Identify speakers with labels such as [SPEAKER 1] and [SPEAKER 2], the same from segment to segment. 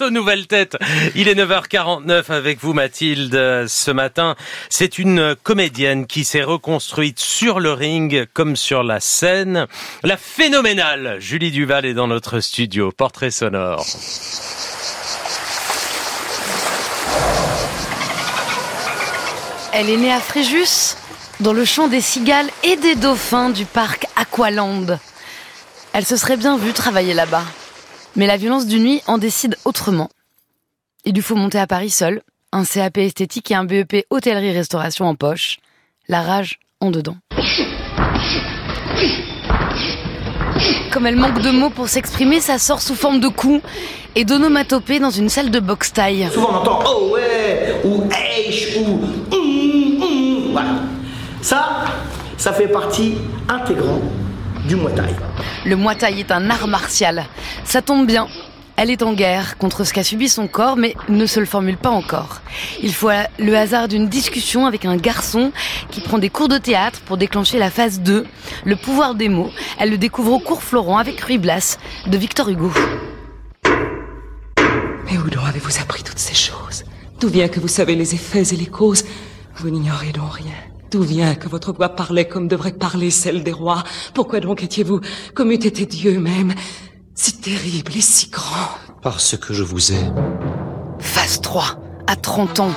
[SPEAKER 1] Aux nouvelles têtes, il est 9h49 avec vous Mathilde. Ce matin, c'est une comédienne qui s'est reconstruite sur le ring comme sur la scène. La phénoménale Julie Duval est dans notre studio. Portrait sonore.
[SPEAKER 2] Elle est née à Fréjus, dans le champ des cigales et des dauphins du parc Aqualand. Elle se serait bien vue travailler là-bas. Mais la violence du nuit en décide autrement. Il lui faut monter à Paris seul, un CAP esthétique et un BEP hôtellerie-restauration en poche, la rage en dedans. Comme elle manque de mots pour s'exprimer, ça sort sous forme de coups et d'onomatopées dans une salle de boxe taille.
[SPEAKER 3] Souvent on entend oh ouais ou H ou hum. voilà. Ça, ça fait partie intégrante du Muay Thai.
[SPEAKER 2] Le Muay Thai est un art martial. Ça tombe bien. Elle est en guerre contre ce qu'a subi son corps, mais ne se le formule pas encore. Il faut le hasard d'une discussion avec un garçon qui prend des cours de théâtre pour déclencher la phase 2, le pouvoir des mots. Elle le découvre au cours Florent avec Ruy Blas de Victor Hugo.
[SPEAKER 4] Mais où donc avez-vous appris toutes ces choses? D'où vient que vous savez les effets et les causes? Vous n'ignorez donc rien. D'où vient que votre voix parlait comme devrait parler celle des rois? Pourquoi donc étiez-vous, comme eût été Dieu même, si terrible et si grand?
[SPEAKER 5] Parce que je vous ai.
[SPEAKER 2] Phase 3, à 30 ans.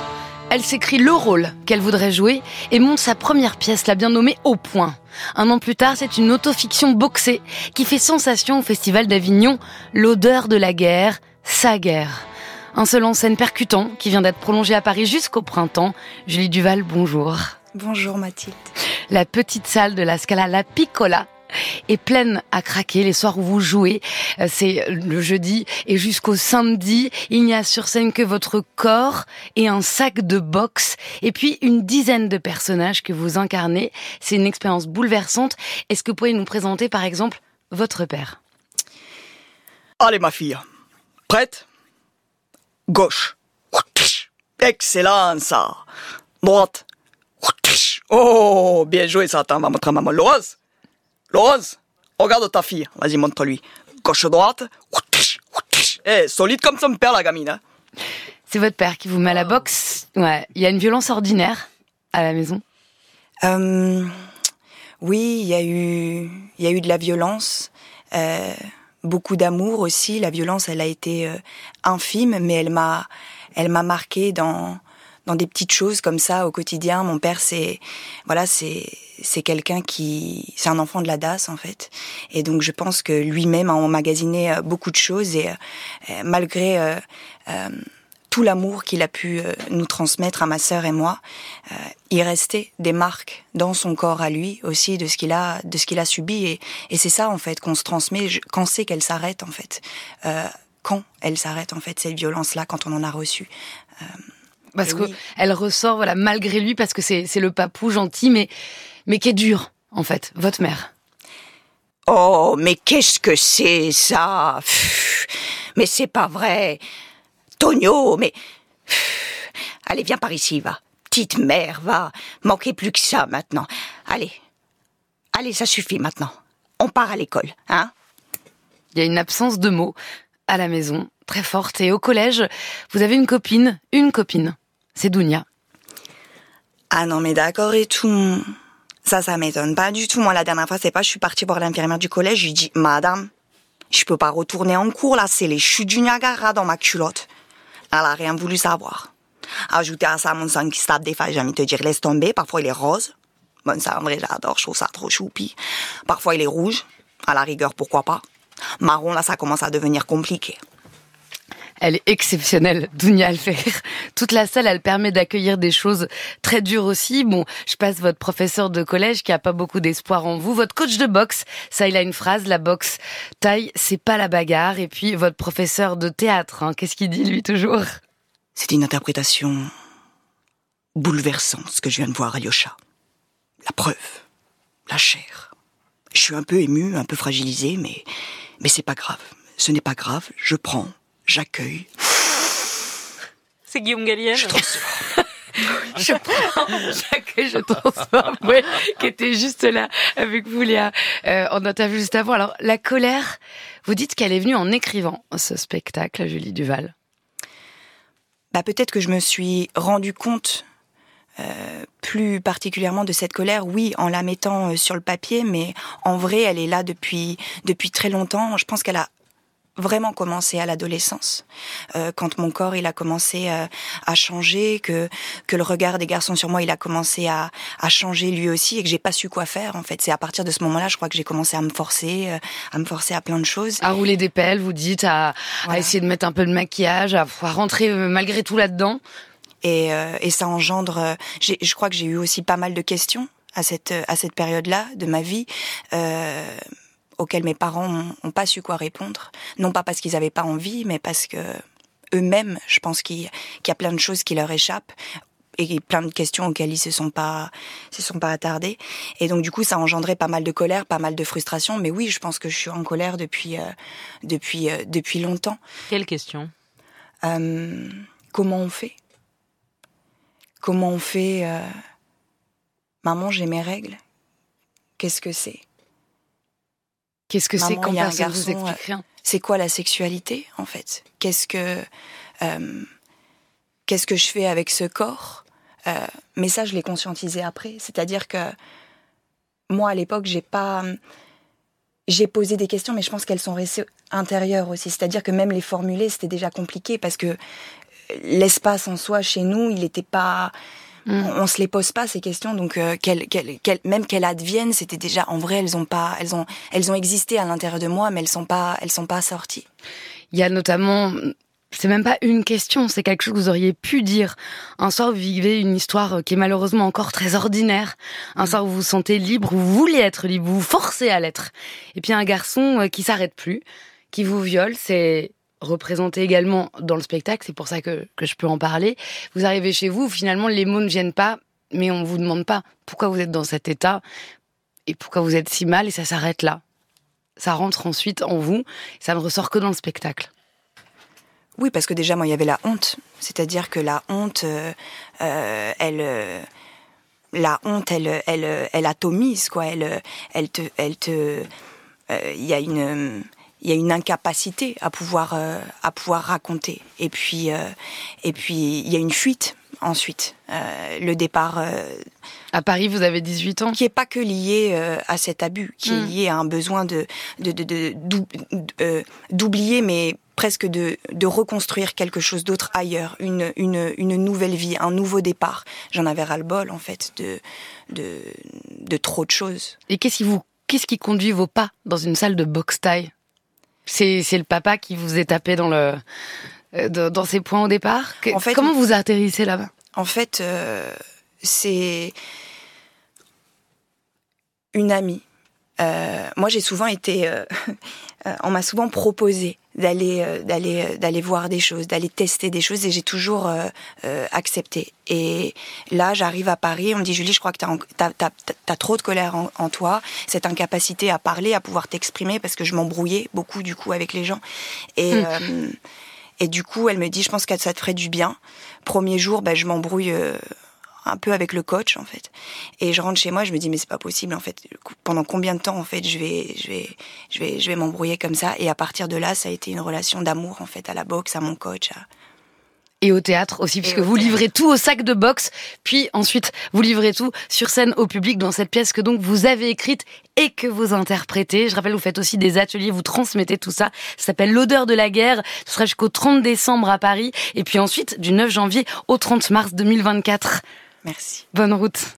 [SPEAKER 2] Elle s'écrit le rôle qu'elle voudrait jouer et monte sa première pièce, la bien nommée Au Point. Un an plus tard, c'est une autofiction boxée qui fait sensation au Festival d'Avignon, L'odeur de la guerre, sa guerre. Un seul en scène percutant qui vient d'être prolongé à Paris jusqu'au printemps. Julie Duval, bonjour.
[SPEAKER 6] Bonjour Mathilde.
[SPEAKER 2] La petite salle de la Scala La Piccola est pleine à craquer les soirs où vous jouez. Euh, c'est le jeudi et jusqu'au samedi. Il n'y a sur scène que votre corps et un sac de boxe et puis une dizaine de personnages que vous incarnez. C'est une expérience bouleversante. Est-ce que vous pourriez nous présenter par exemple votre père?
[SPEAKER 3] Allez ma fille, prête? Gauche. Excellent ça. Droite. Oh, bien joué, on va montrer à maman. Laurence Laurence Regarde ta fille. Vas-y, montre-lui. Gauche-droite. Eh, solide comme son père, la gamine. Hein.
[SPEAKER 2] C'est votre père qui vous met à la boxe. Ouais. Il y a une violence ordinaire à la maison
[SPEAKER 6] euh, Oui, il y a eu, il y a eu de la violence. Euh, beaucoup d'amour aussi. La violence, elle a été euh, infime, mais elle m'a, elle m'a marqué dans dans des petites choses comme ça au quotidien. Mon père, c'est voilà, c'est c'est quelqu'un qui c'est un enfant de la DAS en fait. Et donc je pense que lui-même a emmagasiné euh, beaucoup de choses et euh, malgré euh, tout l'amour qu'il a pu nous transmettre à ma sœur et moi, il restait des marques dans son corps à lui aussi de ce qu'il a de ce qu'il a subi et, et c'est ça en fait qu'on se transmet quand c'est qu'elle s'arrête en fait. quand elle s'arrête en fait cette violence là quand on en a reçu
[SPEAKER 2] parce que elle ressort voilà malgré lui parce que c'est c'est le papou gentil mais mais qui est dur en fait votre mère.
[SPEAKER 7] Oh mais qu'est-ce que c'est ça? Mais c'est pas vrai. Tonio, mais allez viens par ici va. Petite mère va. Manquez plus que ça maintenant. Allez. Allez, ça suffit maintenant. On part à l'école, hein?
[SPEAKER 2] Il y a une absence de mots à la maison, très forte. Et au collège, vous avez une copine, une copine c'est Dounia.
[SPEAKER 6] Ah non, mais d'accord et tout. Ça, ça m'étonne pas du tout. Moi, la dernière fois, c'est pas, je suis partie voir l'infirmière du collège, je lui dis, madame, je peux pas retourner en cours, là, c'est les chutes du Niagara dans ma culotte. Elle a rien voulu savoir. Ajouter à ça mon sang qui se tape des fois, j'ai envie de te dire, laisse tomber. Parfois, il est rose. Bon, ça, en vrai, j'adore, je trouve ça trop choupi. Parfois, il est rouge. À la rigueur, pourquoi pas. Marron, là, ça commence à devenir compliqué.
[SPEAKER 2] Elle est exceptionnelle, Dounia Alfer. Toute la salle, elle permet d'accueillir des choses très dures aussi. Bon, je passe votre professeur de collège qui a pas beaucoup d'espoir en vous. Votre coach de boxe, ça, il a une phrase, la boxe taille, c'est pas la bagarre. Et puis, votre professeur de théâtre, hein, qu'est-ce qu'il dit, lui, toujours?
[SPEAKER 3] C'est une interprétation bouleversante, ce que je viens de voir à Yosha. La preuve. La chair. Je suis un peu ému, un peu fragilisé, mais, mais c'est pas grave. Ce n'est pas grave, je prends, j'accueille.
[SPEAKER 2] C'est Guillaume Gallienne.
[SPEAKER 3] Je transforme.
[SPEAKER 2] je prends, j'accueille, je transforme. Ouais, qui était juste là avec vous, Léa, euh, en interview juste avant. Alors, la colère, vous dites qu'elle est venue en écrivant ce spectacle, Julie Duval.
[SPEAKER 6] bah peut-être que je me suis rendu compte euh, plus particulièrement de cette colère, oui, en la mettant euh, sur le papier, mais en vrai, elle est là depuis depuis très longtemps. Je pense qu'elle a vraiment commencé à l'adolescence, euh, quand mon corps il a commencé euh, à changer, que que le regard des garçons sur moi il a commencé à, à changer lui aussi et que j'ai pas su quoi faire en fait. C'est à partir de ce moment-là, je crois que j'ai commencé à me forcer, euh, à me forcer à plein de choses.
[SPEAKER 2] À rouler des pelles, vous dites, à, à essayer de mettre un peu de maquillage, à, à rentrer malgré tout là-dedans.
[SPEAKER 6] Et, et ça engendre. je crois que j'ai eu aussi pas mal de questions à cette à cette période-là de ma vie. Euh, auxquels mes parents n'ont pas su quoi répondre. Non pas parce qu'ils n'avaient pas envie, mais parce que eux-mêmes, je pense qu'il y a plein de choses qui leur échappent et plein de questions auxquelles ils se sont pas se sont pas attardés. Et donc du coup ça a engendré pas mal de colère pas mal de frustration. Mais oui je pense que je suis en colère depuis euh, depuis euh, depuis longtemps.
[SPEAKER 2] Quelle question?
[SPEAKER 6] Euh, comment on fait? Comment on fait maman j'ai mes règles. Qu'est-ce que c'est?
[SPEAKER 2] Qu'est-ce que c'est quand explique rien
[SPEAKER 6] C'est quoi la sexualité en fait? Qu'est-ce que euh, qu'est-ce que je fais avec ce corps? Euh, Mais ça, je l'ai conscientisé après. C'est-à-dire que moi, à l'époque, j'ai pas j'ai posé des questions, mais je pense qu'elles sont restées intérieures aussi. C'est-à-dire que même les formuler, c'était déjà compliqué parce que l'espace en soi, chez nous, il n'était pas Mm. On, se les pose pas ces questions, donc euh, même qu'elles adviennent, c'était déjà en vrai, elles ont pas, elles ont, elles ont existé à l'intérieur de moi, mais elles sont pas, elles sont pas sorties.
[SPEAKER 2] Il y a notamment c'est même pas une question, c'est quelque chose que vous auriez pu dire. Un soir, vous vivez une histoire qui est malheureusement encore très ordinaire. Un mm. soir, vous vous sentez libre, vous voulez être libre, vous vous forcez à l'être. Et puis un garçon euh, qui s'arrête plus, qui vous viole, c'est représenté également dans le spectacle, c'est pour ça que, que je peux en parler. Vous arrivez chez vous, finalement les mots ne viennent pas, mais on vous demande pas pourquoi vous êtes dans cet état et pourquoi vous êtes si mal et ça s'arrête là. Ça rentre ensuite en vous, ça ne ressort que dans le spectacle.
[SPEAKER 6] Oui, parce que déjà moi il y avait la honte, c'est-à-dire que la honte, euh, euh, elle, euh, la honte, elle, elle, elle atomise quoi, elle, elle te, elle te, il y a une il y a une incapacité à pouvoir euh, à pouvoir raconter et puis euh, et puis il y a une fuite ensuite euh, le départ
[SPEAKER 2] à Paris vous avez 18 ans
[SPEAKER 6] qui est pas que lié à cet abus qui est hmm. lié à un besoin de d'oublier mais presque de, de reconstruire quelque chose d'autre ailleurs, une, une, une nouvelle vie, un nouveau départ. J'en avais ras-le-bol, en fait, de, de, de trop de choses.
[SPEAKER 2] Et qu'est-ce qui vous, qu'est-ce qui conduit vos pas dans une salle de boxe taille? C'est le papa qui vous est tapé dans le euh, dans ses points au départ? En fait, Comment vous atterrissez là-bas?
[SPEAKER 6] En fait, euh, c'est une amie. Euh, moi, j'ai souvent été, on m'a souvent proposé d'aller euh, d'aller euh, d'aller voir des choses, d'aller tester des choses et j'ai toujours euh, accepté. Et là, j'arrive à Paris, on me dit Julie, je crois que t'as as, as, trop de colère en, toi, cette incapacité à parler, à pouvoir t'exprimer parce que je m'embrouillais beaucoup du coup avec les gens. Et hmm. et du coup, elle me dit, je pense que ça te ferait du bien. Premier jour, ben, je m'embrouille un peu avec le coach en fait. Et je rentre chez moi, je me dis mais c'est pas possible en fait. Pendant combien de temps en fait je vais je vais je vais je vais m'embrouiller comme ça? Et à partir de là, ça a été une relation d'amour en fait à la boxe, à mon coach,
[SPEAKER 2] et au théâtre aussi, puisque vous livrez tout au sac de boxe, puis ensuite vous livrez tout sur scène au public dans cette pièce que donc vous avez écrite et que vous interprétez. Je rappelle, vous faites aussi des ateliers, vous transmettez tout ça. Ça s'appelle L'odeur de la guerre. Ce sera jusqu'au 30 décembre à Paris et puis ensuite du 9 janvier au 30 mars 2024.
[SPEAKER 6] Merci.
[SPEAKER 2] Bonne route.